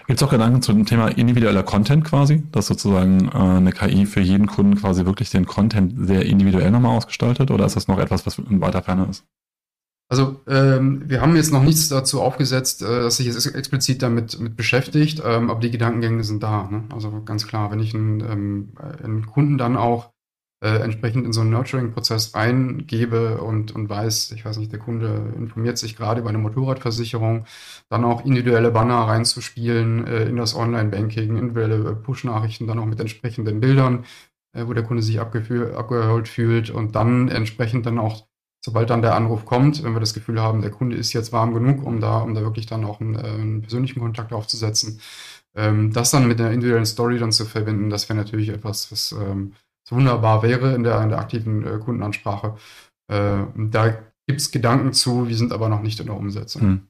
Gibt es auch Gedanken zu dem Thema individueller Content quasi, dass sozusagen äh, eine KI für jeden Kunden quasi wirklich den Content sehr individuell nochmal ausgestaltet oder ist das noch etwas, was in weiter Ferne ist? Also ähm, wir haben jetzt noch nichts dazu aufgesetzt, äh, dass sich jetzt explizit damit mit beschäftigt, ähm, aber die Gedankengänge sind da. Ne? Also ganz klar, wenn ich einen, ähm, einen Kunden dann auch äh, entsprechend in so einen Nurturing-Prozess reingebe und, und weiß, ich weiß nicht, der Kunde informiert sich gerade über eine Motorradversicherung, dann auch individuelle Banner reinzuspielen äh, in das Online-Banking, individuelle Push-Nachrichten dann auch mit entsprechenden Bildern, äh, wo der Kunde sich abgeholt fühlt und dann entsprechend dann auch sobald dann der Anruf kommt, wenn wir das Gefühl haben, der Kunde ist jetzt warm genug, um da, um da wirklich dann auch einen, äh, einen persönlichen Kontakt aufzusetzen, ähm, das dann mit der individuellen Story dann zu verbinden, das wäre natürlich etwas, was ähm, wunderbar wäre in der, in der aktiven äh, Kundenansprache. Äh, da gibt es Gedanken zu, wir sind aber noch nicht in der Umsetzung. Hm.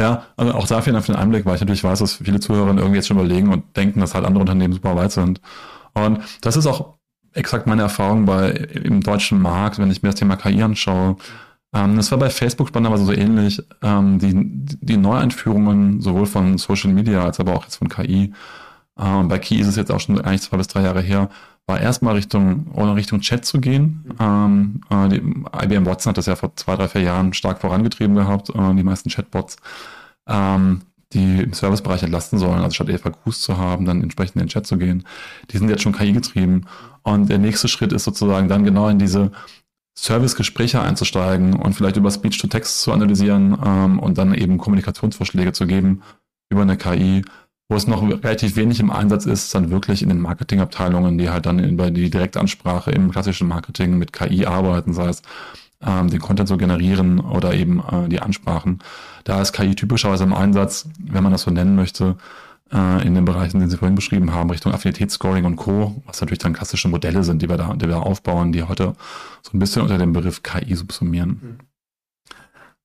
Ja, also auch dafür für den Einblick, weil ich natürlich weiß, dass viele Zuhörer irgendwie jetzt schon überlegen und denken, dass halt andere Unternehmen super weit sind. Und das ist auch exakt meine Erfahrung bei im deutschen Markt, wenn ich mir das Thema KI anschaue. Ähm, das war bei Facebook spannenderweise so ähnlich. Ähm, die, die Neueinführungen sowohl von Social Media als aber auch jetzt von KI. Ähm, bei KI ist es jetzt auch schon eigentlich zwei bis drei Jahre her, war erstmal Richtung, oder Richtung Chat zu gehen. Ähm, äh, die, IBM Watson hat das ja vor zwei, drei, vier Jahren stark vorangetrieben gehabt, äh, die meisten Chatbots. Ähm, die im Servicebereich entlasten sollen, also statt FAQs zu haben, dann entsprechend in den Chat zu gehen. Die sind jetzt schon KI getrieben. Und der nächste Schritt ist sozusagen dann genau in diese Servicegespräche einzusteigen und vielleicht über Speech-to-Text zu analysieren ähm, und dann eben Kommunikationsvorschläge zu geben über eine KI. Wo es noch relativ wenig im Einsatz ist, dann wirklich in den Marketingabteilungen, die halt dann über die Direktansprache im klassischen Marketing mit KI arbeiten, sei es ähm, den Content zu generieren oder eben äh, die Ansprachen. Da ist KI typischerweise im Einsatz, wenn man das so nennen möchte, äh, in den Bereichen, den Sie vorhin beschrieben haben, Richtung Affinitätsscoring und Co., was natürlich dann klassische Modelle sind, die wir da, die wir aufbauen, die heute so ein bisschen unter dem Begriff KI subsumieren. Mhm.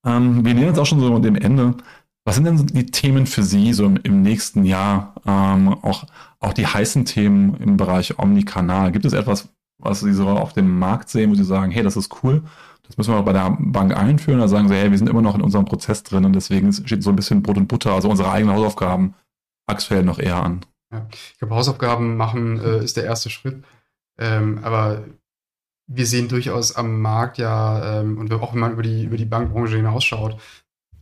Ähm, wir nähern uns auch schon so dem Ende. Was sind denn die Themen für Sie so im, im nächsten Jahr? Ähm, auch, auch die heißen Themen im Bereich Omnikanal. Gibt es etwas, was Sie so auf dem Markt sehen, wo Sie sagen, hey, das ist cool, das müssen wir auch bei der Bank einführen. Da sagen sie, hey, wir sind immer noch in unserem Prozess drin und deswegen steht so ein bisschen Brot und Butter, also unsere eigenen Hausaufgaben aktuell noch eher an. Ja, ich glaube, Hausaufgaben machen äh, ist der erste Schritt. Ähm, aber wir sehen durchaus am Markt ja, ähm, und auch wenn man über die, über die Bankbranche hinausschaut,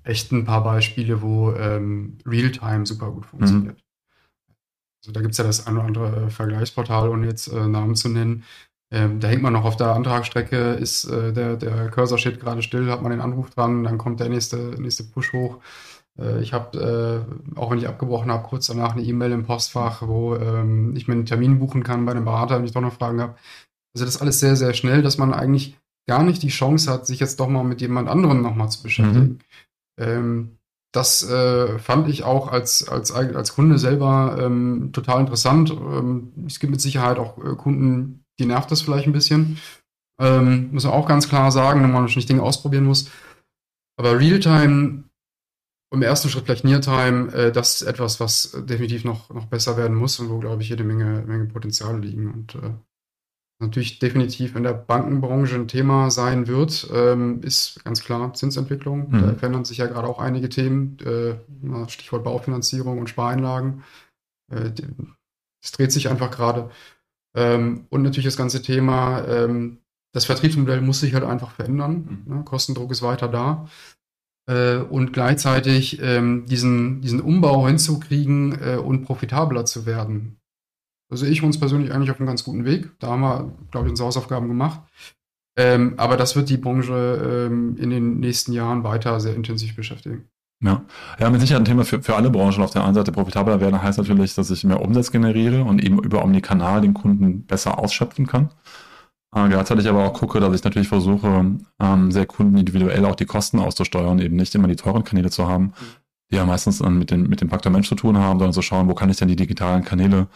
echt ein paar Beispiele, wo ähm, Realtime super gut funktioniert. Mhm. Also da gibt es ja das ein oder andere äh, Vergleichsportal, ohne jetzt äh, Namen zu nennen, ähm, da hängt man noch auf der Antragsstrecke, ist äh, der, der Cursor steht gerade still, hat man den Anruf dran, dann kommt der nächste, nächste Push hoch. Äh, ich habe, äh, auch wenn ich abgebrochen habe, kurz danach eine E-Mail im Postfach, wo ähm, ich mir einen Termin buchen kann bei einem Berater, wenn ich doch noch Fragen habe. Also das ist alles sehr, sehr schnell, dass man eigentlich gar nicht die Chance hat, sich jetzt doch mal mit jemand anderem nochmal zu beschäftigen. Mhm. Ähm, das äh, fand ich auch als, als, als Kunde selber ähm, total interessant. Ähm, es gibt mit Sicherheit auch äh, Kunden, die nervt das vielleicht ein bisschen. Ähm, muss man auch ganz klar sagen, wenn man natürlich Dinge ausprobieren muss. Aber Realtime im ersten Schritt vielleicht Neartime, äh, das ist etwas, was definitiv noch, noch besser werden muss und wo, glaube ich, jede Menge, Menge Potenzial liegen. Und äh, natürlich definitiv in der Bankenbranche ein Thema sein wird, ähm, ist ganz klar Zinsentwicklung. Mhm. Da verändern sich ja gerade auch einige Themen, äh, Stichwort Baufinanzierung und Spareinlagen. Äh, es dreht sich einfach gerade. Ähm, und natürlich das ganze Thema, ähm, das Vertriebsmodell muss sich halt einfach verändern. Mhm. Ne? Kostendruck ist weiter da. Äh, und gleichzeitig ähm, diesen, diesen Umbau hinzukriegen äh, und profitabler zu werden. Also ich uns persönlich eigentlich auf einem ganz guten Weg. Da haben wir, glaube ich, unsere Hausaufgaben gemacht. Ähm, aber das wird die Branche ähm, in den nächsten Jahren weiter sehr intensiv beschäftigen. Ja. ja, mit Sicherheit ein Thema für, für alle Branchen. Auf der einen Seite profitabler werden heißt natürlich, dass ich mehr Umsatz generiere und eben über Omnikanal den Kunden besser ausschöpfen kann. Äh, gleichzeitig aber auch gucke, dass ich natürlich versuche, ähm, sehr kundenindividuell auch die Kosten auszusteuern, eben nicht immer die teuren Kanäle zu haben, die ja meistens dann mit, den, mit dem Faktor Mensch zu tun haben, sondern zu schauen, wo kann ich denn die digitalen Kanäle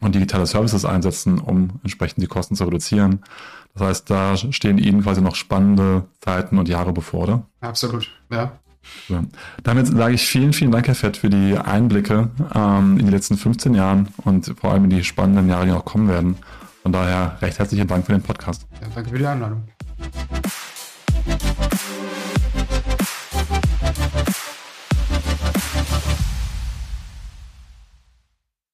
und digitale Services einsetzen, um entsprechend die Kosten zu reduzieren. Das heißt, da stehen Ihnen quasi noch spannende Zeiten und Jahre bevor, oder? Absolut, ja. Ja. Damit sage ich vielen, vielen Dank, Herr Fett, für die Einblicke ähm, in die letzten 15 Jahren und vor allem in die spannenden Jahre, die noch kommen werden. Von daher recht herzlichen Dank für den Podcast. Ja, danke für die Einladung.